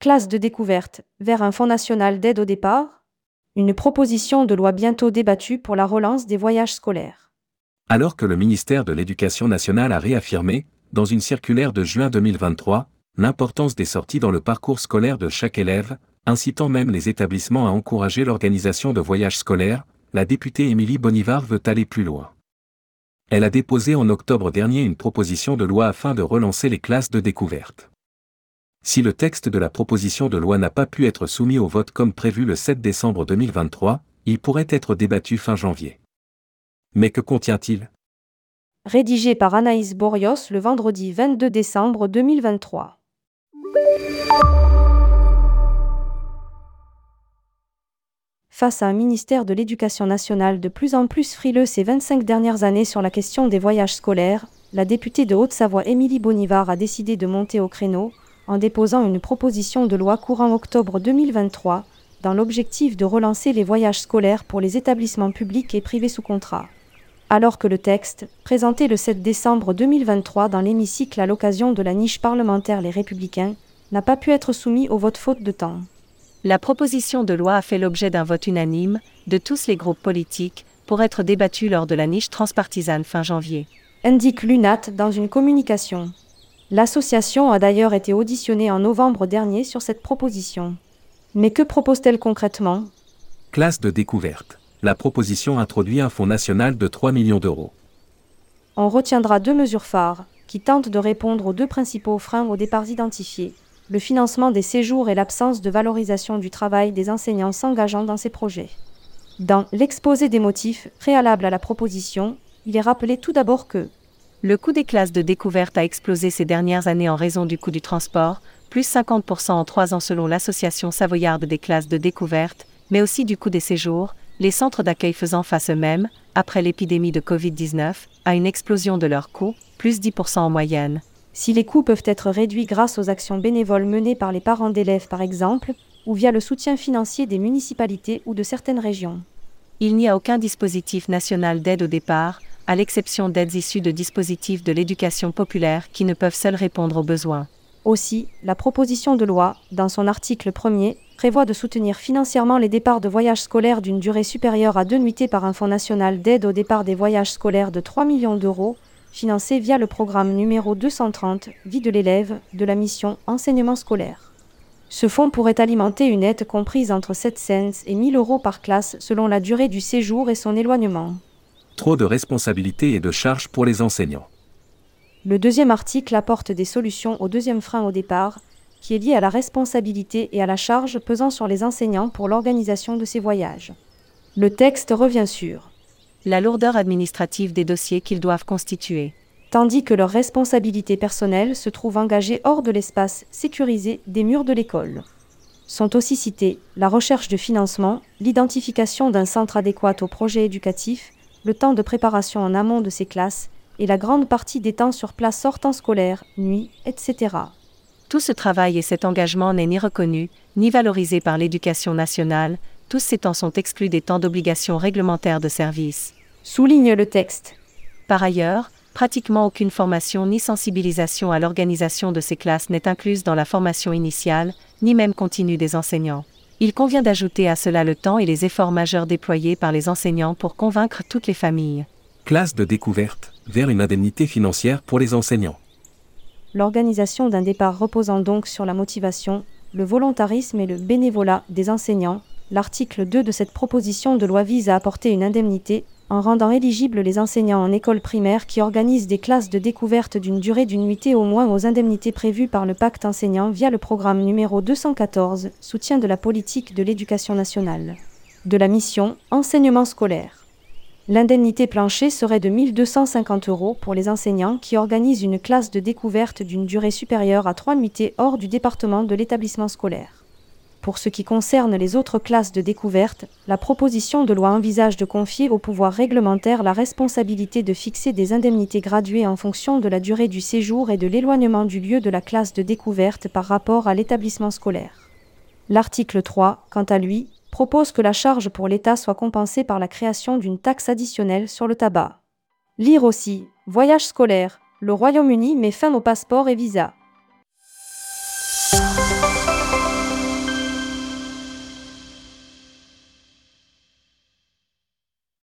Classe de découverte vers un fonds national d'aide au départ Une proposition de loi bientôt débattue pour la relance des voyages scolaires. Alors que le ministère de l'Éducation nationale a réaffirmé, dans une circulaire de juin 2023, l'importance des sorties dans le parcours scolaire de chaque élève, incitant même les établissements à encourager l'organisation de voyages scolaires, la députée Émilie Bonivard veut aller plus loin. Elle a déposé en octobre dernier une proposition de loi afin de relancer les classes de découverte. Si le texte de la proposition de loi n'a pas pu être soumis au vote comme prévu le 7 décembre 2023, il pourrait être débattu fin janvier. Mais que contient-il? Rédigé par Anaïs Borios le vendredi 22 décembre 2023. face à un ministère de l'Éducation nationale de plus en plus frileux ces 25 dernières années sur la question des voyages scolaires, la députée de Haute-Savoie Émilie Bonivard a décidé de monter au créneau en déposant une proposition de loi courant octobre 2023 dans l'objectif de relancer les voyages scolaires pour les établissements publics et privés sous contrat. Alors que le texte, présenté le 7 décembre 2023 dans l'hémicycle à l'occasion de la niche parlementaire Les Républicains, n'a pas pu être soumis au vote faute de temps. La proposition de loi a fait l'objet d'un vote unanime de tous les groupes politiques pour être débattue lors de la niche transpartisane fin janvier. Indique l'UNAT dans une communication. L'association a d'ailleurs été auditionnée en novembre dernier sur cette proposition. Mais que propose-t-elle concrètement? Classe de découverte. La proposition introduit un fonds national de 3 millions d'euros. On retiendra deux mesures phares, qui tentent de répondre aux deux principaux freins aux départs identifiés, le financement des séjours et l'absence de valorisation du travail des enseignants s'engageant dans ces projets. Dans l'exposé des motifs préalable à la proposition, il est rappelé tout d'abord que le coût des classes de découverte a explosé ces dernières années en raison du coût du transport, plus 50% en trois ans selon l'Association savoyarde des classes de découverte, mais aussi du coût des séjours, les centres d'accueil faisant face eux-mêmes, après l'épidémie de Covid-19, à une explosion de leurs coûts, plus 10% en moyenne. Si les coûts peuvent être réduits grâce aux actions bénévoles menées par les parents d'élèves par exemple, ou via le soutien financier des municipalités ou de certaines régions. Il n'y a aucun dispositif national d'aide au départ, à l'exception d'aides issues de dispositifs de l'éducation populaire qui ne peuvent seuls répondre aux besoins. Aussi, la proposition de loi, dans son article 1er, prévoit de soutenir financièrement les départs de voyages scolaires d'une durée supérieure à deux nuitées par un fonds national d'aide au départ des voyages scolaires de 3 millions d'euros, financé via le programme numéro 230 Vie de l'élève de la mission Enseignement scolaire. Ce fonds pourrait alimenter une aide comprise entre 7 cents et 1000 euros par classe selon la durée du séjour et son éloignement. Trop de responsabilités et de charges pour les enseignants. Le deuxième article apporte des solutions au deuxième frein au départ, qui est lié à la responsabilité et à la charge pesant sur les enseignants pour l'organisation de ces voyages. Le texte revient sur la lourdeur administrative des dossiers qu'ils doivent constituer. Tandis que leur responsabilité personnelle se trouve engagée hors de l'espace sécurisé des murs de l'école. Sont aussi cités la recherche de financement, l'identification d'un centre adéquat au projet éducatif, le temps de préparation en amont de ces classes et la grande partie des temps sur place sortant scolaire, nuit, etc. Tout ce travail et cet engagement n'est ni reconnu, ni valorisé par l'éducation nationale, tous ces temps sont exclus des temps d'obligation réglementaire de service. Souligne le texte. Par ailleurs, pratiquement aucune formation ni sensibilisation à l'organisation de ces classes n'est incluse dans la formation initiale, ni même continue des enseignants. Il convient d'ajouter à cela le temps et les efforts majeurs déployés par les enseignants pour convaincre toutes les familles. Classe de découverte, vers une indemnité financière pour les enseignants. L'organisation d'un départ reposant donc sur la motivation, le volontarisme et le bénévolat des enseignants, L'article 2 de cette proposition de loi vise à apporter une indemnité en rendant éligibles les enseignants en école primaire qui organisent des classes de découverte d'une durée d'une nuitée au moins aux indemnités prévues par le pacte enseignant via le programme numéro 214, soutien de la politique de l'éducation nationale. De la mission Enseignement scolaire. L'indemnité plancher serait de 1250 euros pour les enseignants qui organisent une classe de découverte d'une durée supérieure à trois nuitées hors du département de l'établissement scolaire. Pour ce qui concerne les autres classes de découverte, la proposition de loi envisage de confier au pouvoir réglementaire la responsabilité de fixer des indemnités graduées en fonction de la durée du séjour et de l'éloignement du lieu de la classe de découverte par rapport à l'établissement scolaire. L'article 3, quant à lui, propose que la charge pour l'État soit compensée par la création d'une taxe additionnelle sur le tabac. Lire aussi, voyage scolaire, le Royaume-Uni met fin aux passeports et visas.